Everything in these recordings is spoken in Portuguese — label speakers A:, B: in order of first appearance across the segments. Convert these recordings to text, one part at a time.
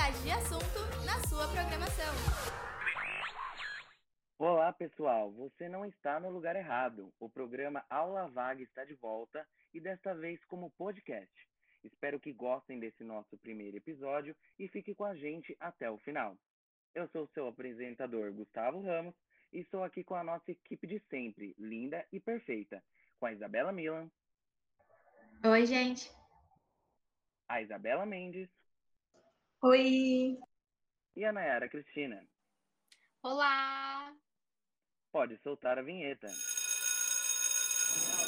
A: variedade de assunto na sua programação.
B: Olá, pessoal. Você não está no lugar errado. O programa Aula Vaga está de volta e desta vez como podcast. Espero que gostem desse nosso primeiro episódio e fique com a gente até o final. Eu sou seu apresentador, Gustavo Ramos, e estou aqui com a nossa equipe de sempre, linda e perfeita, com a Isabela Milan.
C: Oi, gente.
B: A Isabela Mendes.
D: Oi.
B: E a Nayara Cristina.
E: Olá.
B: Pode soltar a vinheta.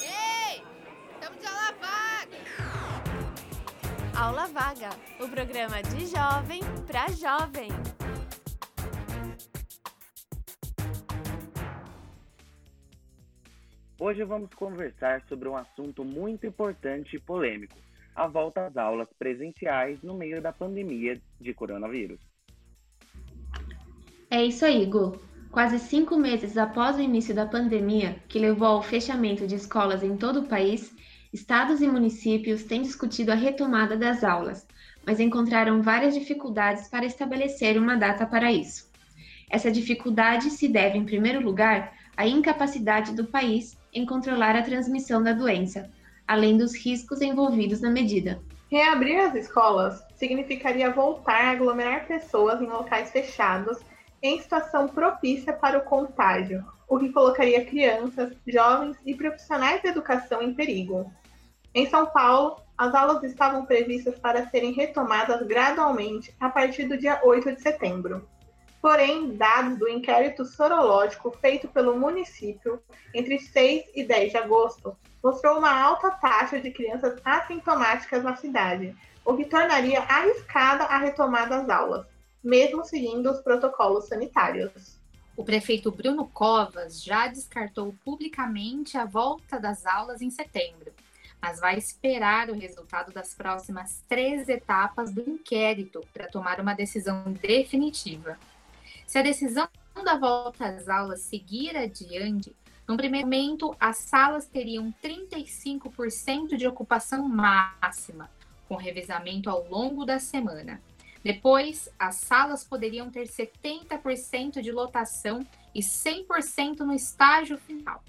A: Ei! Estamos de aula vaga!
F: Aula Vaga, o programa de jovem para jovem.
B: Hoje vamos conversar sobre um assunto muito importante e polêmico: a volta às aulas presenciais no meio da pandemia de coronavírus.
C: É isso aí, Gu. Quase cinco meses após o início da pandemia, que levou ao fechamento de escolas em todo o país, estados e municípios têm discutido a retomada das aulas, mas encontraram várias dificuldades para estabelecer uma data para isso. Essa dificuldade se deve, em primeiro lugar, à incapacidade do país em controlar a transmissão da doença, além dos riscos envolvidos na medida.
D: Reabrir as escolas significaria voltar a aglomerar pessoas em locais fechados em situação propícia para o contágio, o que colocaria crianças, jovens e profissionais da educação em perigo. Em São Paulo, as aulas estavam previstas para serem retomadas gradualmente a partir do dia 8 de setembro. Porém, dados do inquérito sorológico feito pelo município entre 6 e 10 de agosto mostrou uma alta taxa de crianças assintomáticas na cidade, o que tornaria arriscada a retomada das aulas, mesmo seguindo os protocolos sanitários.
E: O prefeito Bruno Covas já descartou publicamente a volta das aulas em setembro, mas vai esperar o resultado das próximas três etapas do inquérito para tomar uma decisão definitiva. Se a decisão da volta às aulas seguir adiante, no primeiro momento, as salas teriam 35% de ocupação máxima, com revezamento ao longo da semana. Depois, as salas poderiam ter 70% de lotação e 100% no estágio final.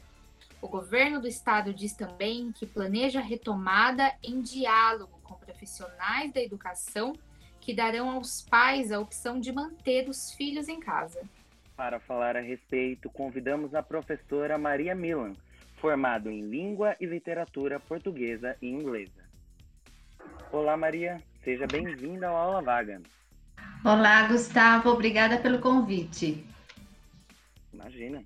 E: O governo do estado diz também que planeja retomada em diálogo com profissionais da educação que darão aos pais a opção de manter os filhos em casa.
B: Para falar a respeito, convidamos a professora Maria Milan, formada em Língua e Literatura Portuguesa e Inglesa. Olá, Maria. Seja bem-vinda ao Aula Vaga.
G: Olá, Gustavo. Obrigada pelo convite.
B: Imagina.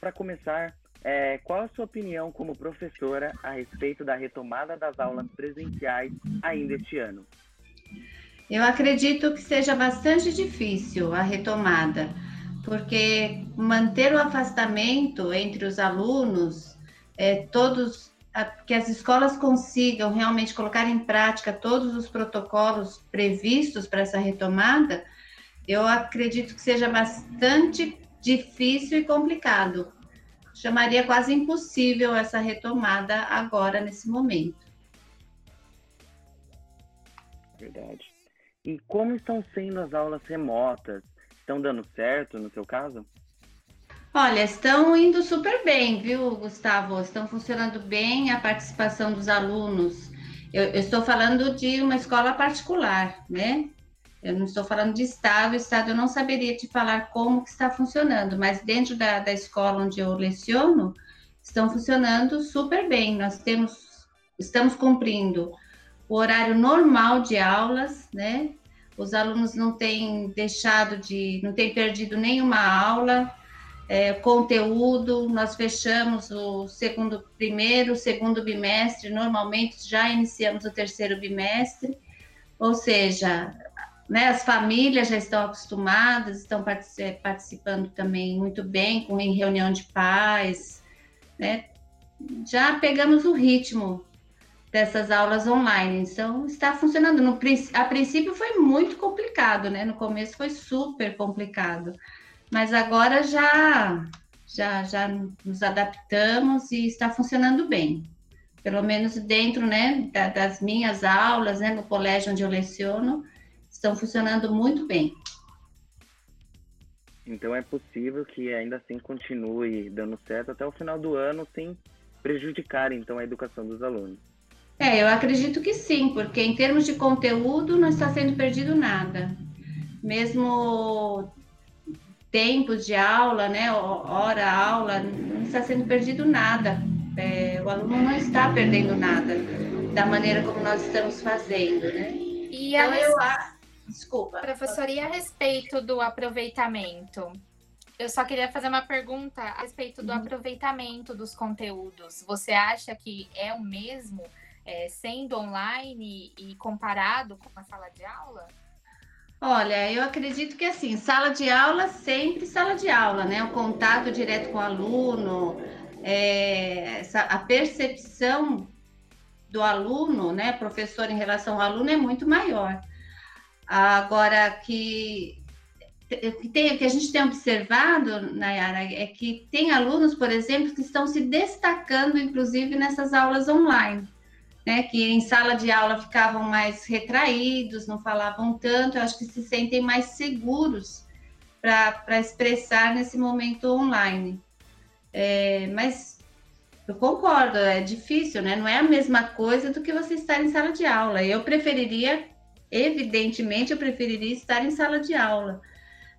B: Para começar, é, qual a sua opinião como professora a respeito da retomada das aulas presenciais ainda este ano?
G: Eu acredito que seja bastante difícil a retomada, porque manter o afastamento entre os alunos, é, todos que as escolas consigam realmente colocar em prática todos os protocolos previstos para essa retomada, eu acredito que seja bastante difícil e complicado. Chamaria quase impossível essa retomada agora, nesse momento.
B: Verdade. E como estão sendo as aulas remotas? Estão dando certo no seu caso?
G: Olha, estão indo super bem, viu, Gustavo? Estão funcionando bem a participação dos alunos. Eu, eu, estou falando de uma escola particular, né? Eu não estou falando de estado. Estado eu não saberia te falar como que está funcionando, mas dentro da, da escola onde eu leciono, estão funcionando super bem. Nós temos, estamos cumprindo o horário normal de aulas, né? Os alunos não têm deixado de, não têm perdido nenhuma aula é, conteúdo, nós fechamos o segundo, primeiro, segundo bimestre, normalmente já iniciamos o terceiro bimestre, ou seja, né, as famílias já estão acostumadas, estão participando também muito bem com em reunião de pais, né, já pegamos o ritmo dessas aulas online, então está funcionando. No, a princípio foi muito complicado, né? No começo foi super complicado mas agora já, já, já nos adaptamos e está funcionando bem. Pelo menos dentro né, da, das minhas aulas, né, no colégio onde eu leciono, estão funcionando muito bem.
B: Então é possível que ainda assim continue dando certo até o final do ano sem prejudicar então a educação dos alunos.
G: É, eu acredito que sim, porque em termos de conteúdo não está sendo perdido nada. Mesmo tempos de aula, né, hora aula, não está sendo perdido nada. É, o aluno não está perdendo nada da maneira como nós estamos fazendo, né?
E: E então, eu, desculpa. Professora, e a respeito do aproveitamento? Eu só queria fazer uma pergunta a respeito do uhum. aproveitamento dos conteúdos. Você acha que é o mesmo é, sendo online e comparado com a sala de aula?
G: Olha, eu acredito que assim, sala de aula sempre sala de aula, né? O contato direto com o aluno, é, a percepção do aluno, né, professor em relação ao aluno é muito maior. Agora que que, tem, que a gente tem observado, Nayara, é que tem alunos, por exemplo, que estão se destacando, inclusive, nessas aulas online né, que em sala de aula ficavam mais retraídos, não falavam tanto, eu acho que se sentem mais seguros para expressar nesse momento online. É, mas eu concordo, é difícil, né? Não é a mesma coisa do que você estar em sala de aula. Eu preferiria, evidentemente, eu preferiria estar em sala de aula,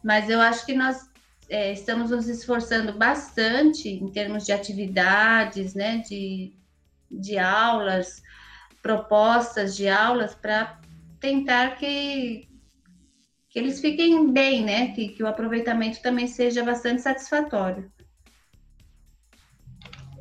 G: mas eu acho que nós é, estamos nos esforçando bastante em termos de atividades, né? De, de aulas, propostas de aulas para tentar que, que eles fiquem bem, né? Que, que o aproveitamento também seja bastante satisfatório.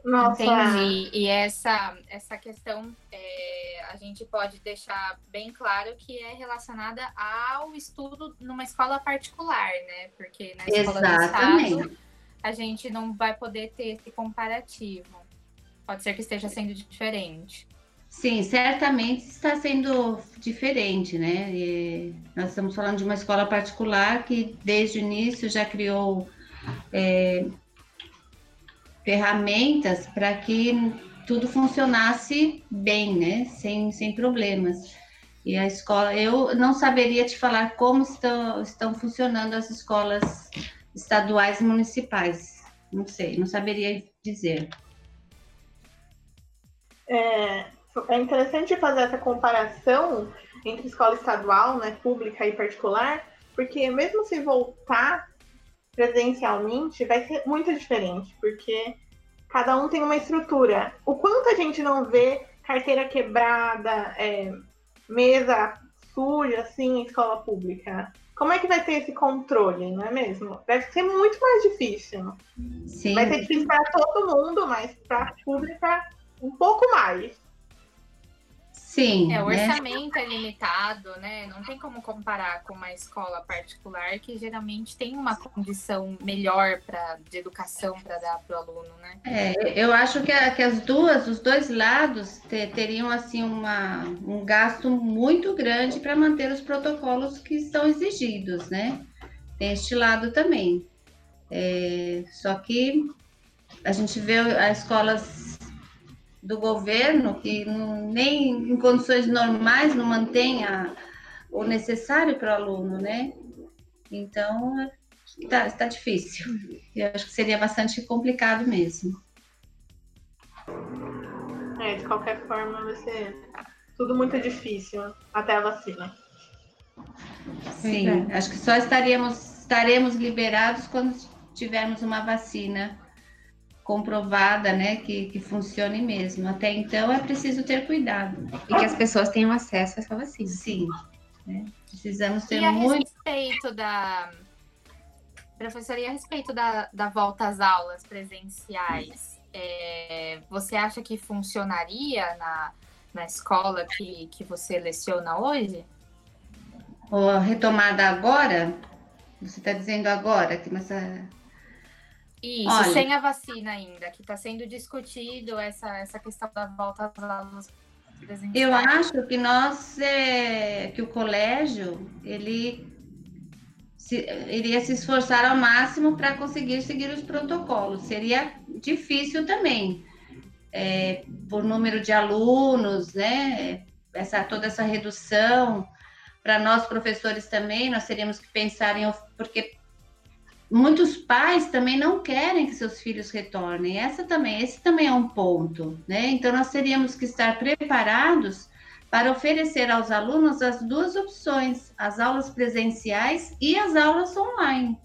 E: Nossa. Entendi. E essa, essa questão é, a gente pode deixar bem claro que é relacionada ao estudo numa escola particular, né? Porque na escola Exatamente. do Estado a gente não vai poder ter esse comparativo. Pode ser que esteja sendo diferente.
G: Sim, certamente está sendo diferente, né? E nós estamos falando de uma escola particular que desde o início já criou é, ferramentas para que tudo funcionasse bem, né? Sem, sem problemas. E a escola, eu não saberia te falar como estão, estão funcionando as escolas estaduais e municipais. Não sei, não saberia dizer.
D: É, é interessante fazer essa comparação entre escola estadual, né, pública e particular, porque mesmo se voltar presencialmente, vai ser muito diferente, porque cada um tem uma estrutura. O quanto a gente não vê carteira quebrada, é, mesa suja, assim, em escola pública? Como é que vai ter esse controle, não é mesmo? Deve ser muito mais difícil. Sim. Vai ser difícil para todo mundo, mas para a pública um pouco mais.
G: Sim.
E: É, o né? orçamento né? é limitado, né? Não tem como comparar com uma escola particular que geralmente tem uma condição melhor para de educação para dar para o aluno, né?
G: É, eu acho que, a, que as duas, os dois lados ter, teriam assim uma, um gasto muito grande para manter os protocolos que estão exigidos, né? Tem este lado também. É, só que a gente vê as escolas do governo, que não, nem em condições normais não mantém a, o necessário para o aluno, né? Então, está tá difícil. Eu acho que seria bastante complicado mesmo.
D: É, de qualquer forma, vai ser tudo muito difícil até a vacina.
G: Sim, é. acho que só estaríamos, estaremos liberados quando tivermos uma vacina comprovada, né, que, que funcione mesmo. Até então é preciso ter cuidado.
C: E que as pessoas tenham acesso a essa vacina.
G: Sim. Né? Precisamos ter
E: e a
G: muito.
E: respeito da. Professora, e a respeito da, da volta às aulas presenciais, é, você acha que funcionaria na, na escola que, que você leciona hoje?
G: a retomada agora? Você está dizendo agora que nessa
E: isso, Olha, sem a vacina ainda, que está sendo discutido essa, essa questão da volta às aulas
G: Eu acho que nós, é, que o colégio, ele se, iria se esforçar ao máximo para conseguir seguir os protocolos. Seria difícil também, é, por número de alunos, né? Essa, toda essa redução, para nós professores também, nós teríamos que pensar em porque muitos pais também não querem que seus filhos retornem. Essa também, esse também é um ponto, né? Então nós teríamos que estar preparados para oferecer aos alunos as duas opções, as aulas presenciais e as aulas online.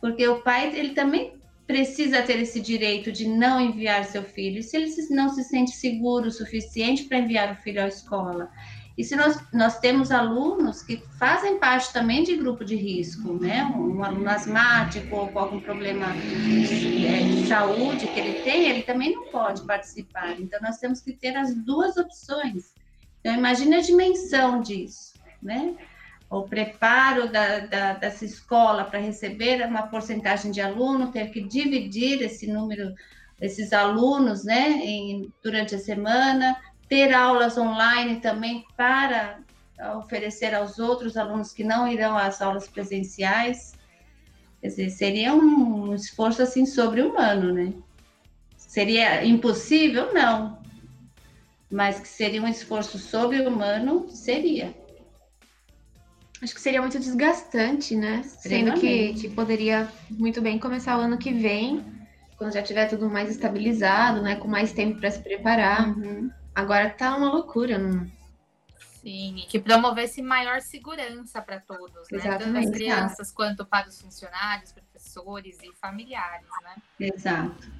G: Porque o pai, ele também precisa ter esse direito de não enviar seu filho, se ele não se sente seguro o suficiente para enviar o filho à escola. E se nós, nós temos alunos que fazem parte também de grupo de risco, né? Um, aluno asmático ou com algum problema de, é, de saúde que ele tem, ele também não pode participar. Então, nós temos que ter as duas opções. Então, imagine a dimensão disso, né? O preparo da, da, dessa escola para receber uma porcentagem de aluno, ter que dividir esse número, esses alunos, né, em, durante a semana, ter aulas online também para oferecer aos outros alunos que não irão às aulas presenciais. Quer dizer, seria um esforço assim sobre-humano, né? Seria impossível? Não. Mas que seria um esforço sobre-humano, seria.
C: Acho que seria muito desgastante, né? Sendo que, que poderia muito bem começar o ano que vem, quando já tiver tudo mais estabilizado, né? Com mais tempo para se preparar. Uhum. Agora tá uma loucura, não?
E: Sim, e que promovesse maior segurança para todos, né? Tanto as crianças quanto para os funcionários, professores e familiares, né?
G: Exato.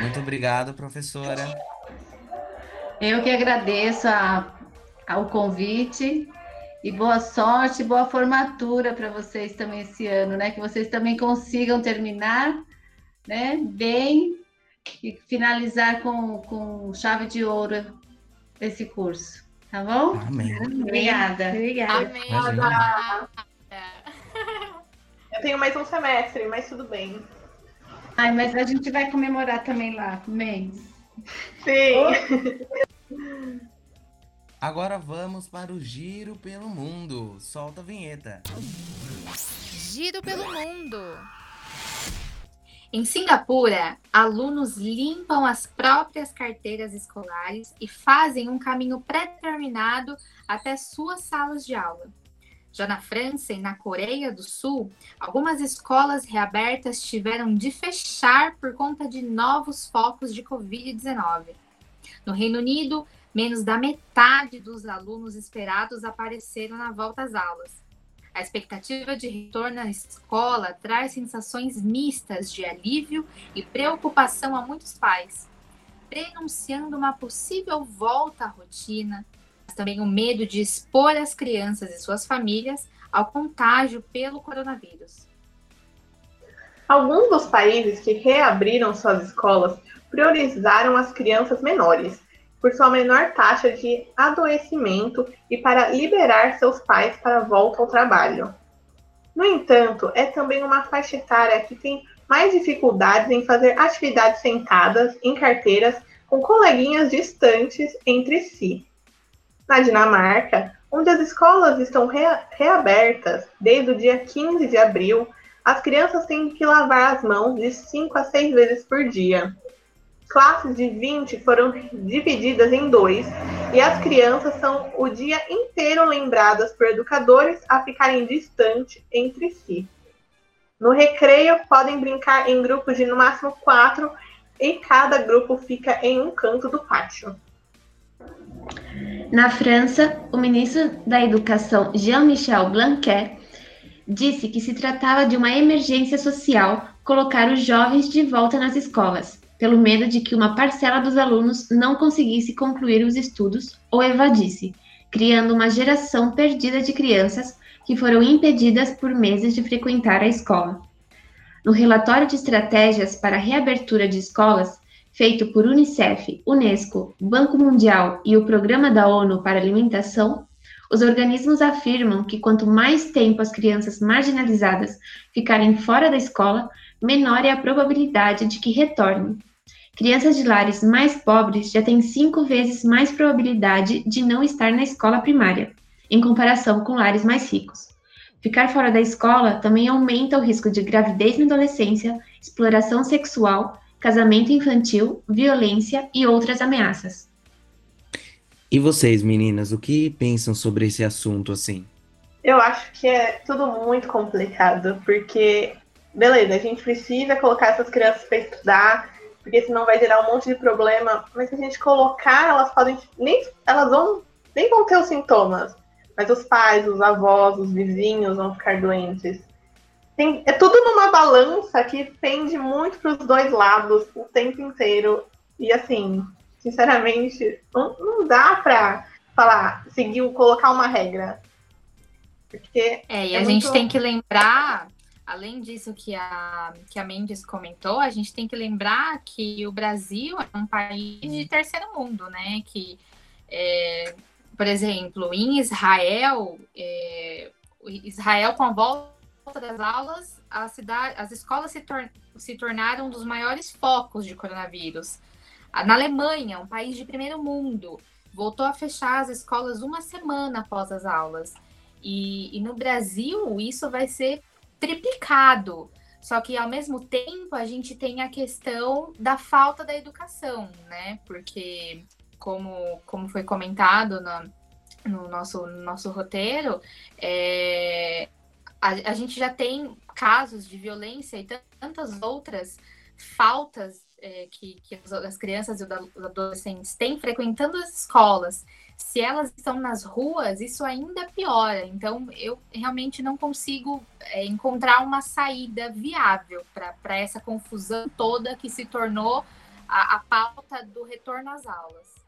H: Muito obrigado, professora.
G: Eu que agradeço a, ao convite e boa sorte, boa formatura para vocês também esse ano, né? Que vocês também consigam terminar, né? Bem e finalizar com, com chave de ouro esse curso. Tá bom?
H: Amém.
G: Obrigada.
C: Obrigada.
E: Amém.
D: Eu tenho mais um semestre, mas tudo bem.
G: Ai, mas a gente vai comemorar também lá, mês.
D: Sim.
H: Agora vamos para o Giro pelo Mundo. Solta a vinheta.
A: Giro pelo mundo.
E: Em Singapura, alunos limpam as próprias carteiras escolares e fazem um caminho pré-determinado até suas salas de aula. Já na França e na Coreia do Sul, algumas escolas reabertas tiveram de fechar por conta de novos focos de Covid-19. No Reino Unido, menos da metade dos alunos esperados apareceram na volta às aulas. A expectativa de retorno à escola traz sensações mistas de alívio e preocupação a muitos pais, prenunciando uma possível volta à rotina, mas também o medo de expor as crianças e suas famílias ao contágio pelo coronavírus.
D: Alguns dos países que reabriram suas escolas priorizaram as crianças menores, por sua menor taxa de adoecimento e para liberar seus pais para a volta ao trabalho. No entanto, é também uma faixa etária que tem mais dificuldades em fazer atividades sentadas em carteiras com coleguinhas distantes entre si. Na Dinamarca, onde as escolas estão reabertas desde o dia 15 de abril, as crianças têm que lavar as mãos de 5 a 6 vezes por dia, classes de 20 foram divididas em dois e as crianças são o dia inteiro lembradas por educadores a ficarem distantes entre si. No recreio, podem brincar em grupos de no máximo quatro e cada grupo fica em um canto do pátio.
C: Na França, o ministro da Educação Jean-Michel Blanquer disse que se tratava de uma emergência social colocar os jovens de volta nas escolas pelo medo de que uma parcela dos alunos não conseguisse concluir os estudos ou evadisse, criando uma geração perdida de crianças que foram impedidas por meses de frequentar a escola. No relatório de estratégias para a reabertura de escolas, feito por Unicef, Unesco, Banco Mundial e o Programa da ONU para Alimentação, os organismos afirmam que quanto mais tempo as crianças marginalizadas ficarem fora da escola, menor é a probabilidade de que retornem, Crianças de lares mais pobres já têm cinco vezes mais probabilidade de não estar na escola primária, em comparação com lares mais ricos. Ficar fora da escola também aumenta o risco de gravidez na adolescência, exploração sexual, casamento infantil, violência e outras ameaças.
H: E vocês, meninas, o que pensam sobre esse assunto assim?
D: Eu acho que é tudo muito complicado, porque, beleza, a gente precisa colocar essas crianças para estudar, porque senão vai gerar um monte de problema. Mas se a gente colocar, elas podem. Nem, elas vão, nem vão ter os sintomas. Mas os pais, os avós, os vizinhos vão ficar doentes. Tem, é tudo numa balança que pende muito para os dois lados o tempo inteiro. E assim, sinceramente, não, não dá para falar, seguir, colocar uma regra. Porque
E: é, e
D: é
E: a
D: muito...
E: gente tem que lembrar, além disso que a, que a Mendes comentou, a gente tem que lembrar que o Brasil é um país de terceiro mundo, né? Que, é, por exemplo, em Israel, é, Israel com a volta das aulas, a cidade, as escolas se, tor se tornaram um dos maiores focos de coronavírus. Na Alemanha, um país de primeiro mundo, voltou a fechar as escolas uma semana após as aulas. E, e no Brasil, isso vai ser triplicado. Só que, ao mesmo tempo, a gente tem a questão da falta da educação, né? Porque, como, como foi comentado no, no nosso, no nosso roteiro, é, a, a gente já tem casos de violência e tantas outras faltas é, que, que as crianças e os adolescentes têm frequentando as escolas se elas estão nas ruas, isso ainda piora. Então, eu realmente não consigo é, encontrar uma saída viável para essa confusão toda que se tornou a, a pauta do retorno às aulas.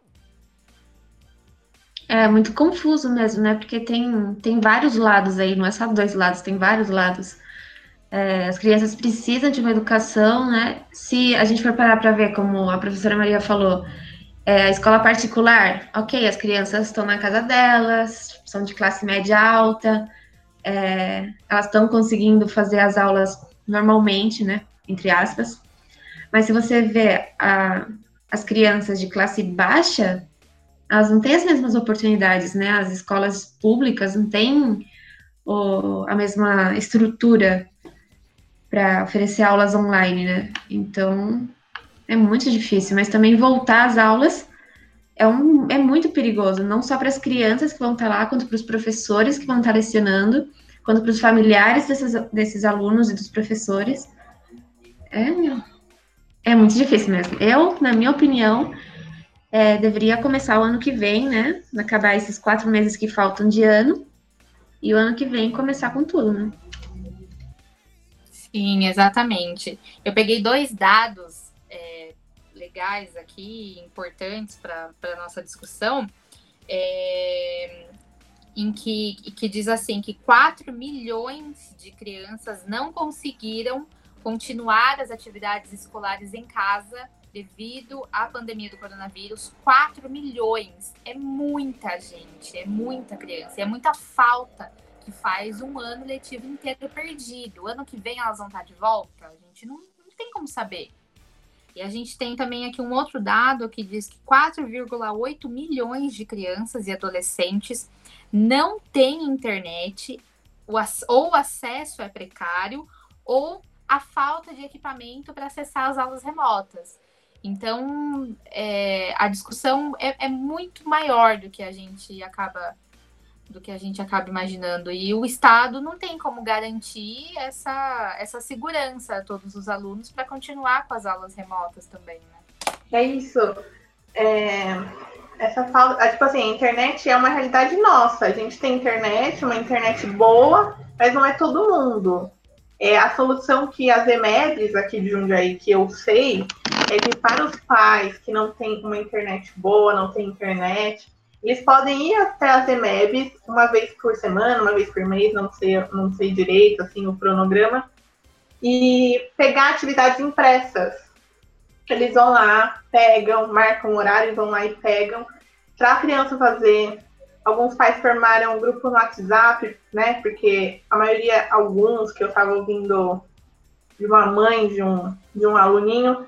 C: É muito confuso mesmo, né? Porque tem, tem vários lados aí, não é só dois lados, tem vários lados. É, as crianças precisam de uma educação, né? Se a gente for parar para ver, como a professora Maria falou, é, a escola particular, ok, as crianças estão na casa delas, são de classe média alta, é, elas estão conseguindo fazer as aulas normalmente, né, entre aspas. Mas se você vê a, as crianças de classe baixa, elas não têm as mesmas oportunidades, né? As escolas públicas não têm o, a mesma estrutura para oferecer aulas online, né? Então, é muito difícil, mas também voltar às aulas é, um, é muito perigoso, não só para as crianças que vão estar lá, quanto para os professores que vão estar lecionando, quanto para os familiares desses, desses alunos e dos professores. É, é muito difícil mesmo. Eu, na minha opinião, é, deveria começar o ano que vem, né? Acabar esses quatro meses que faltam de ano, e o ano que vem começar com tudo, né?
E: Sim, exatamente. Eu peguei dois dados legais aqui, importantes para a nossa discussão, é, em que, que diz assim que 4 milhões de crianças não conseguiram continuar as atividades escolares em casa devido à pandemia do coronavírus. 4 milhões é muita gente, é muita criança, é muita falta que faz um ano letivo inteiro perdido. O ano que vem elas vão estar de volta? A gente não, não tem como saber. E a gente tem também aqui um outro dado que diz que 4,8 milhões de crianças e adolescentes não têm internet, ou o acesso é precário, ou a falta de equipamento para acessar as aulas remotas. Então, é, a discussão é, é, muito maior do que a gente acaba do que a gente acaba imaginando. E o Estado não tem como garantir essa, essa segurança a todos os alunos para continuar com as aulas remotas também, né?
D: É isso. É, essa falta, tipo assim, a internet é uma realidade nossa. A gente tem internet, uma internet boa, mas não é todo mundo. É a solução que as EMEBs aqui de Jundiaí, que eu sei, é que para os pais que não têm uma internet boa, não tem internet, eles podem ir até as EMEBs uma vez por semana, uma vez por mês, não sei, não sei direito assim o cronograma, e pegar atividades impressas. Eles vão lá, pegam, marcam horário, vão lá e pegam, para a criança fazer. Alguns pais formaram um grupo no WhatsApp, né? Porque a maioria, alguns que eu estava ouvindo de uma mãe de um, de um aluninho,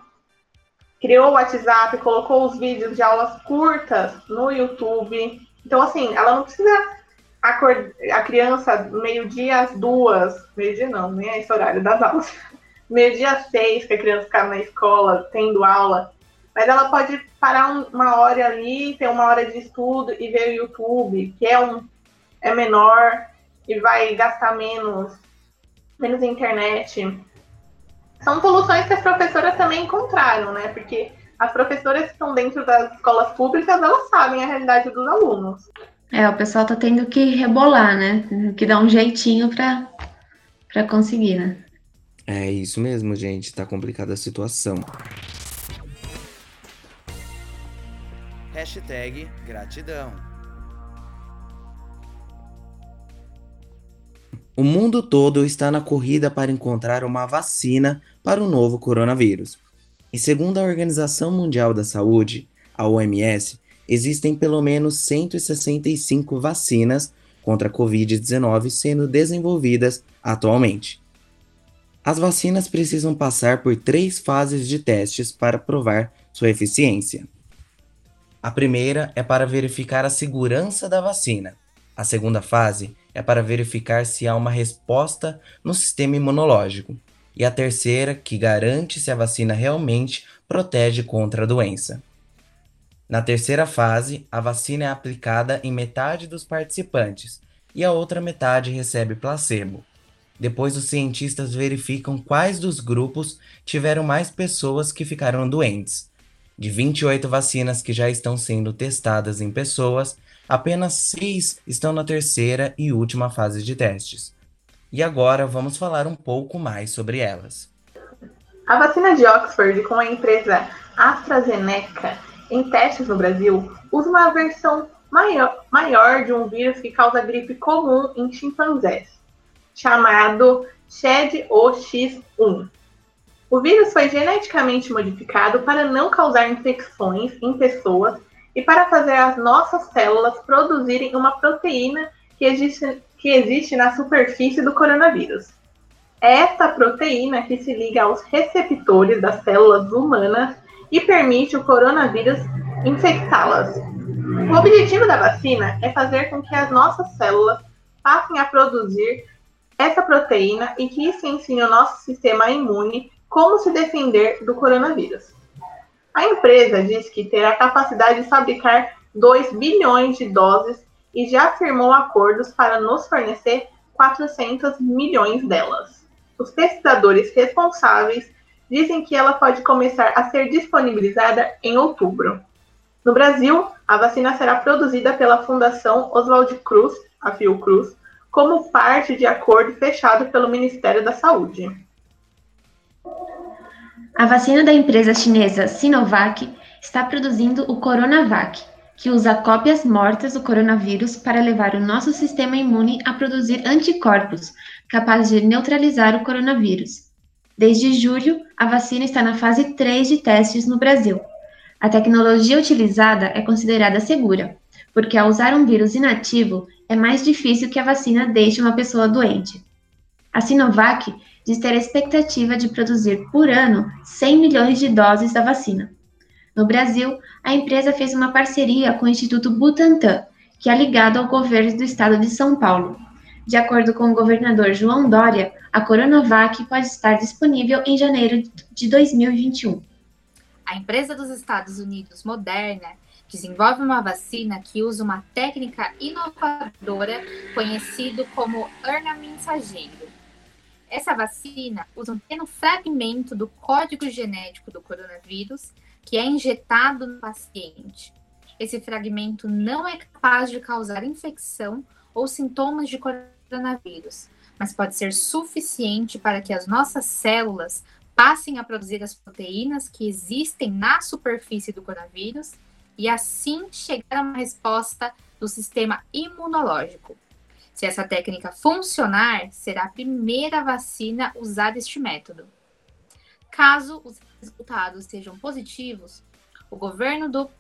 D: criou o WhatsApp, colocou os vídeos de aulas curtas no YouTube. Então, assim, ela não precisa acordar a criança meio-dia às duas, meio-dia não, nem é esse horário das aulas. Meio-dia às seis, que a criança ficar na escola tendo aula. mas ela pode parar um, uma hora ali, ter uma hora de estudo e ver o YouTube, que é um é menor e vai gastar menos, menos internet. São soluções que as professoras também encontraram, né? Porque as professoras que estão dentro das escolas públicas, elas sabem a realidade dos alunos.
C: É, o pessoal tá tendo que rebolar, né? Que dar um jeitinho para para conseguir, né?
H: É isso mesmo, gente. Tá complicada a situação.
I: Hashtag gratidão.
H: O mundo todo está na corrida para encontrar uma vacina para o novo coronavírus. E segundo a Organização Mundial da Saúde, a OMS, existem pelo menos 165 vacinas contra a Covid-19 sendo desenvolvidas atualmente. As vacinas precisam passar por três fases de testes para provar sua eficiência. A primeira é para verificar a segurança da vacina. A segunda fase é para verificar se há uma resposta no sistema imunológico. E a terceira, que garante se a vacina realmente protege contra a doença. Na terceira fase, a vacina é aplicada em metade dos participantes e a outra metade recebe placebo. Depois, os cientistas verificam quais dos grupos tiveram mais pessoas que ficaram doentes de 28 vacinas que já estão sendo testadas em pessoas, apenas 6 estão na terceira e última fase de testes. E agora vamos falar um pouco mais sobre elas.
D: A vacina de Oxford com a empresa AstraZeneca em testes no Brasil usa uma versão maior, maior de um vírus que causa gripe comum em chimpanzés, chamado SHED-OX1. O vírus foi geneticamente modificado para não causar infecções em pessoas e para fazer as nossas células produzirem uma proteína que existe, que existe na superfície do coronavírus. É esta proteína que se liga aos receptores das células humanas e permite o coronavírus infectá-las. O objetivo da vacina é fazer com que as nossas células passem a produzir essa proteína e que isso ensine o nosso sistema imune como se defender do coronavírus. A empresa diz que terá capacidade de fabricar 2 bilhões de doses e já firmou acordos para nos fornecer 400 milhões delas. Os pesquisadores responsáveis dizem que ela pode começar a ser disponibilizada em outubro. No Brasil, a vacina será produzida pela Fundação Oswald Cruz, a Fiocruz, como parte de acordo fechado pelo Ministério da Saúde.
C: A vacina da empresa chinesa Sinovac está produzindo o Coronavac, que usa cópias mortas do coronavírus para levar o nosso sistema imune a produzir anticorpos capazes de neutralizar o coronavírus. Desde julho, a vacina está na fase 3 de testes no Brasil. A tecnologia utilizada é considerada segura, porque ao usar um vírus inativo é mais difícil que a vacina deixe uma pessoa doente. A Sinovac diz ter a expectativa de produzir por ano 100 milhões de doses da vacina. No Brasil, a empresa fez uma parceria com o Instituto Butantan, que é ligado ao governo do estado de São Paulo. De acordo com o governador João Dória, a Coronavac pode estar disponível em janeiro de 2021.
E: A empresa dos Estados Unidos, Moderna, desenvolve uma vacina que usa uma técnica inovadora conhecida como RNA mensageiro essa vacina usa um pequeno fragmento do código genético do coronavírus que é injetado no paciente. Esse fragmento não é capaz de causar infecção ou sintomas de coronavírus, mas pode ser suficiente para que as nossas células passem a produzir as proteínas que existem na superfície do coronavírus e assim chegar a uma resposta do sistema imunológico. Se essa técnica funcionar, será a primeira vacina usada este método. Caso os resultados sejam positivos, o governo do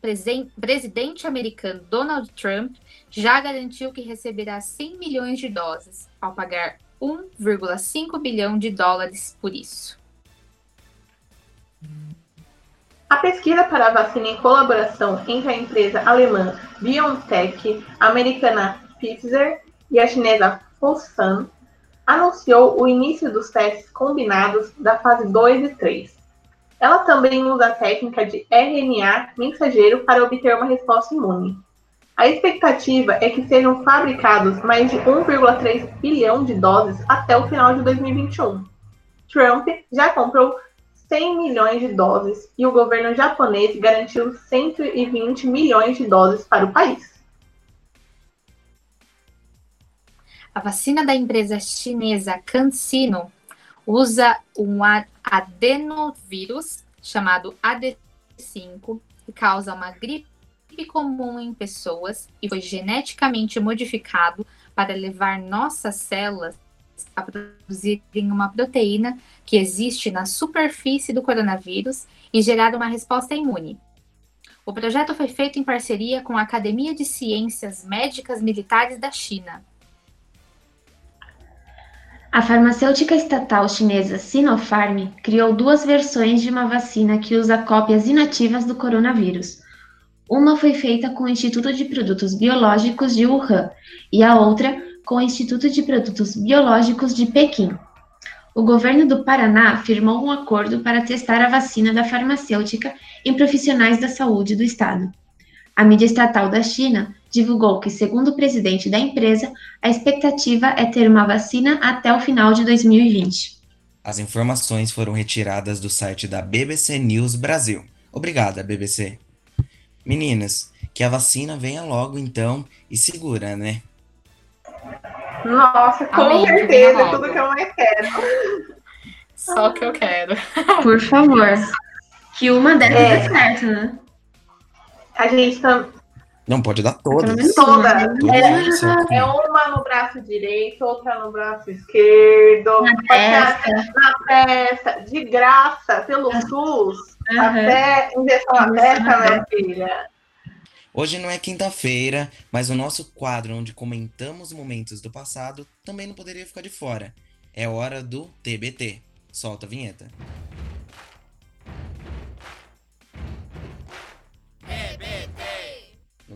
E: presidente americano Donald Trump já garantiu que receberá 100 milhões de doses, ao pagar 1,5 bilhão de dólares por isso.
D: A pesquisa para a vacina em colaboração entre a empresa alemã BioNTech, a americana Pfizer e a chinesa Fosun, anunciou o início dos testes combinados da fase 2 e 3. Ela também usa a técnica de RNA mensageiro para obter uma resposta imune. A expectativa é que sejam fabricados mais de 1,3 bilhão de doses até o final de 2021. Trump já comprou 100 milhões de doses e o governo japonês garantiu 120 milhões de doses para o país.
E: A vacina da empresa chinesa CanSino usa um adenovírus chamado AD5 que causa uma gripe comum em pessoas e foi geneticamente modificado para levar nossas células a produzirem uma proteína que existe na superfície do coronavírus e gerar uma resposta imune. O projeto foi feito em parceria com a Academia de Ciências Médicas Militares da China.
C: A farmacêutica estatal chinesa Sinopharm criou duas versões de uma vacina que usa cópias inativas do coronavírus. Uma foi feita com o Instituto de Produtos Biológicos de Wuhan e a outra com o Instituto de Produtos Biológicos de Pequim. O governo do Paraná firmou um acordo para testar a vacina da farmacêutica em profissionais da saúde do estado. A mídia estatal da China divulgou que, segundo o presidente da empresa, a expectativa é ter uma vacina até o final de 2020.
H: As informações foram retiradas do site da BBC News Brasil. Obrigada, BBC. Meninas, que a vacina venha logo então e segura, né?
D: Nossa, com
E: Amém,
D: certeza,
E: logo.
D: tudo que eu mais quero.
E: Só que eu quero.
C: Por favor. Que uma dessas
D: É.
C: dê certo, né?
D: A gente tá,
H: Não pode dar todas.
D: Toda.
C: uma, né?
D: É. é uma no braço direito, outra no braço esquerdo,
C: Na testa.
D: na testa, de graça, pelo SUS,
C: Aham.
D: até injeção na
C: Injeção
D: testa,
C: na
D: minha filha.
H: Hoje não é quinta-feira, mas o nosso quadro onde comentamos momentos do passado também não poderia ficar de fora. É hora do TBT. Solta a vinheta.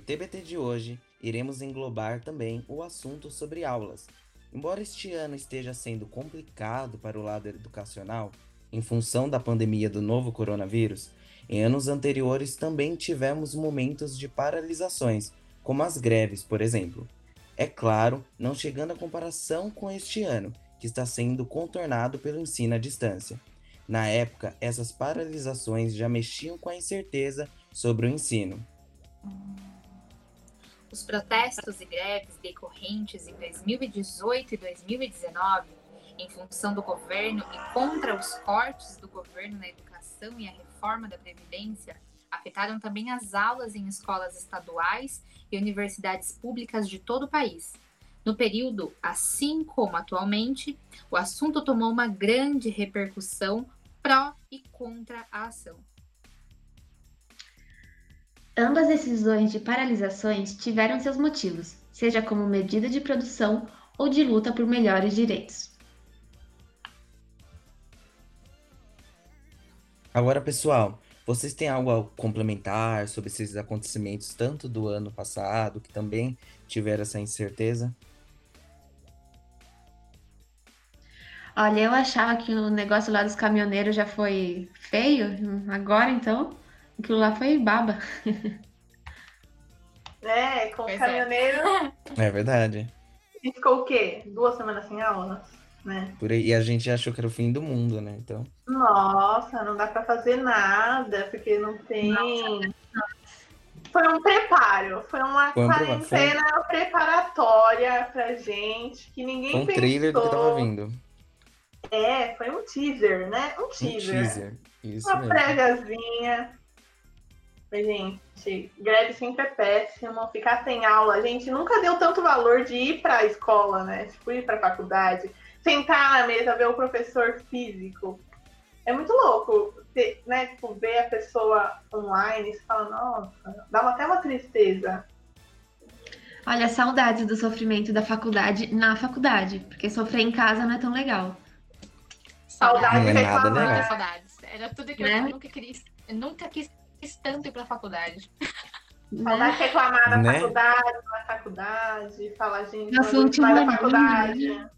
H: TBT de hoje, iremos englobar também o assunto sobre aulas. Embora este ano esteja sendo complicado para o lado educacional, em função da pandemia do novo coronavírus, em anos anteriores também tivemos momentos de paralisações, como as greves, por exemplo. É claro, não chegando a comparação com este ano, que está sendo contornado pelo ensino à distância. Na época, essas paralisações já mexiam com a incerteza sobre o ensino.
E: Os protestos e greves decorrentes em 2018 e 2019, em função do governo e contra os cortes do governo na educação e a reforma da Previdência, afetaram também as aulas em escolas estaduais e universidades públicas de todo o país. No período, assim como atualmente, o assunto tomou uma grande repercussão pró e contra a ação.
C: Ambas decisões de paralisações tiveram seus motivos, seja como medida de produção ou de luta por melhores direitos.
H: Agora, pessoal, vocês têm algo a complementar sobre esses acontecimentos, tanto do ano passado, que também tiveram essa incerteza?
C: Olha, eu achava que o negócio lá dos caminhoneiros já foi feio, agora então, aquilo lá foi baba.
D: Né, com
E: Pois
D: o
E: é.
D: caminhoneiro,
H: É verdade.
D: a gente ficou o quê? Duas semanas sem aula? Né?
H: Por aí, e a gente achou que era o fim do mundo, né? Então,
D: Nossa, não dá pra fazer nada, porque não tem. Foi um preparo, foi uma
H: Foi um preparo, foi-
D: quarentena preparatória pra gente, que ninguém
H: foi um
D: pensou.
H: trailer do que tava vindo.
D: É, foi um teaser, né? Um
H: Um
D: teaser.
H: teaser. Isso
D: Uma
H: mesmo.
D: préviazinha. Mas, gente, greve sempre é péssimo. Ficar sem aula. A gente nunca deu tanto valor de ir pra escola, né? Tipo, ir pra faculdade. Sentar na mesa, ver o professor físico. É muito louco, ter, né? Tipo, ver a pessoa online e você fala, nossa, dá até uma tristeza.
C: Olha, saudades do sofrimento da faculdade na faculdade, porque sofrer em casa não é tão legal.
D: Saudade
H: Não é nada
I: saudades. Era tudo que
C: Né?
I: eu nunca quis. Eu nunca quis tanto ir pra faculdade.
D: Saudade de reclamar da
H: Né?
D: faculdade, na faculdade, falar, gente,
C: Nosso
D: quando a gente
C: último
D: vai da
C: ano,
D: faculdade.
C: né?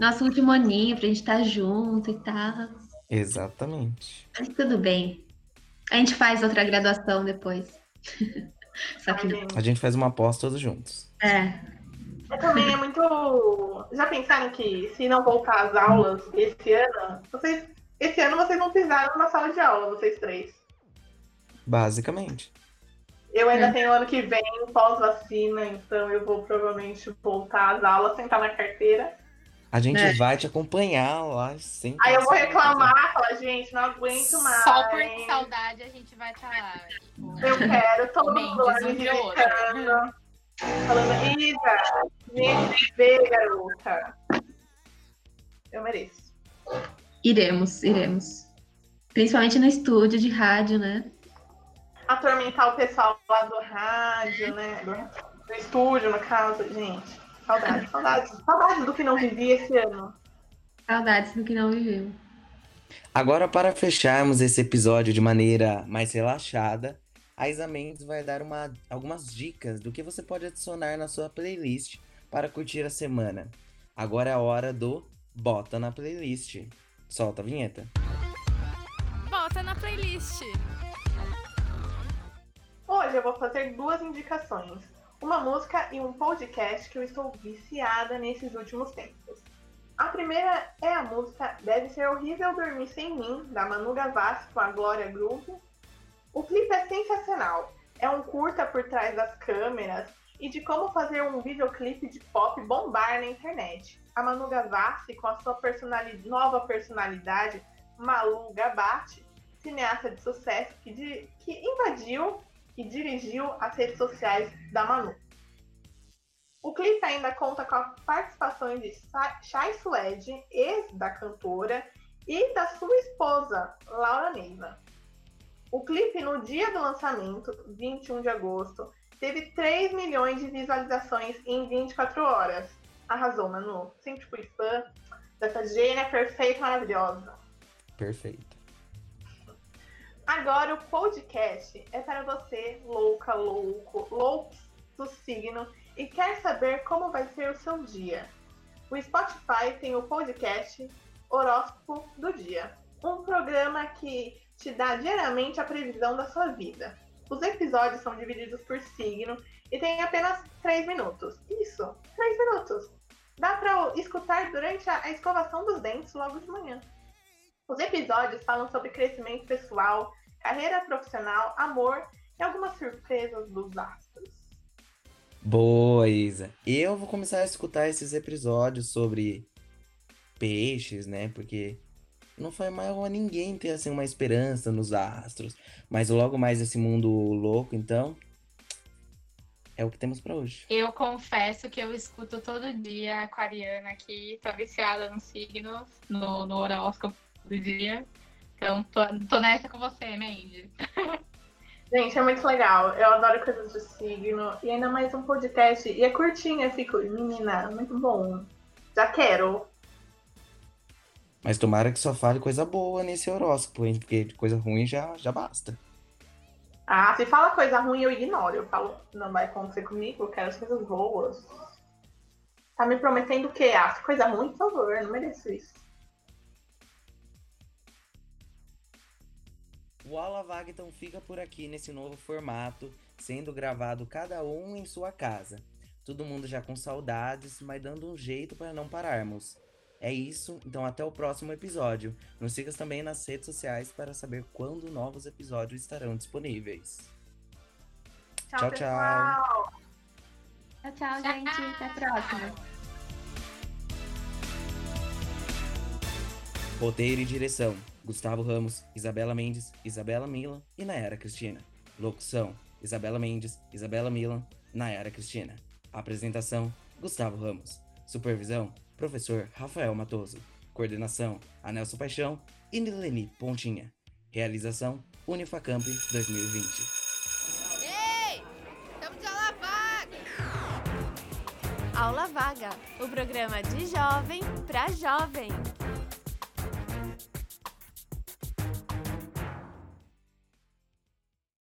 C: Nosso último aninho pra gente estar junto e tal.
H: Exatamente.
C: Mas tudo bem. A gente faz outra graduação depois. Só que não.
H: A gente faz uma pós todos juntos.
C: É.
D: É, também é muito. Já pensaram que se não voltar às aulas esse ano, vocês. Esse ano vocês não pisaram numa sala de aula, vocês três.
H: Basicamente.
D: Eu ainda
C: É.
D: tenho ano que vem pós-vacina, então eu vou provavelmente voltar às aulas, sentar na carteira.
H: A gente
C: É.
H: vai te acompanhar lá sempre.
D: Aí eu vou reclamar, falar, gente, não aguento mais.
I: Só por saudade a gente vai estar lá. Tipo,
D: Eu quero todo mundo lá me visitando. Falando, Isa, vem me ver, garota. Eu mereço.
C: Iremos, iremos. Principalmente no estúdio de rádio, né?
D: Atormentar o pessoal lá do rádio, né? Do, do estúdio, no caso. Gente, saudade, saudade. Saudade do que não vivi esse ano.
C: Saudades do que não vivemos.
H: Agora, para fecharmos esse episódio de maneira mais relaxada, a Isa Mendes vai dar uma- algumas dicas do que você pode adicionar na sua playlist para curtir a semana. Agora é a hora do Bota na Playlist. Solta a vinheta.
F: Bota na playlist.
D: Hoje eu vou fazer duas indicações. Uma música e um podcast que eu estou viciada nesses últimos tempos. A primeira é a música Deve Ser Horrível Dormir Sem Mim, da Manu Gavassi com a Glória Groove. O clipe é sensacional. É um curta por trás das câmeras e de como fazer um videoclipe de pop bombar na internet. A Manu Gavassi, com a sua nova personalidade, Malu Gabatti, cineasta de sucesso que, di- que invadiu e dirigiu as redes sociais da Manu. O clipe ainda conta com a participação de Shai Suede, ex da cantora, e da sua esposa, Laura Neiva. O clipe, no dia do lançamento, 21 de agosto, teve 3 milhões de visualizações em 24 horas. Arrasou, Manu. Sempre fui fã dessa gênia perfeita maravilhosa.
H: Perfeito.
D: Agora o podcast é para você, louca, louco, louco do signo e quer saber como vai ser o seu dia. O Spotify tem o podcast Horóscopo do Dia, um programa que te dá diariamente a previsão da sua vida. Os episódios são divididos por signo e tem apenas 3 minutos. Isso, 3 minutos. Dá para escutar durante a escovação dos dentes logo de manhã. Os episódios falam sobre crescimento pessoal, carreira profissional, amor e algumas surpresas dos astros.
H: Boa, Isa. Eu vou começar a escutar esses episódios sobre peixes, né? Porque não foi mal a ninguém ter assim uma esperança nos astros. Mas logo mais esse mundo louco, então. É o que temos pra hoje.
I: Eu confesso que eu escuto todo dia a aquariana aqui, tô viciada no signo, no, no horóscopo do dia. Então tô, tô nessa com você, Mandy.
D: Gente, é muito legal. Eu adoro coisas de signo. E ainda mais um podcast. E é curtinho, eu fico, menina, muito bom. Já quero.
H: Mas tomara que só fale coisa boa nesse horóscopo, hein? Porque de coisa ruim já, já basta.
D: Ah, se fala coisa ruim, eu ignoro. Eu falo, não vai acontecer comigo, eu quero as coisas boas. Tá me prometendo o quê? Ah, coisa ruim, por favor, eu não mereço isso.
H: O Aula Vaga então fica por aqui nesse novo formato, sendo gravado cada um em sua casa. Todo mundo já com saudades, mas dando um jeito para não pararmos. É isso, então até o próximo episódio. Nos siga também nas redes sociais para saber quando novos episódios estarão disponíveis.
D: Tchau,
H: Tchau, tchau.
D: pessoal.
C: Tchau, tchau, gente. Até a próxima.
H: Roteiro e direção: Gustavo Ramos, Isabela Mendes, Isabela Milan e Nayara Cristina. Locução: Isabela Mendes, Isabela Milan, Nayara Cristina. Apresentação: Gustavo Ramos. Supervisão: Professor Rafael Matoso. Coordenação: Anelson Paixão e Nileni Pontinha. Realização: Unifacamp 2020.
A: Ei! Estamos de aula vaga!
F: Aula Vaga, o programa de jovem para jovem.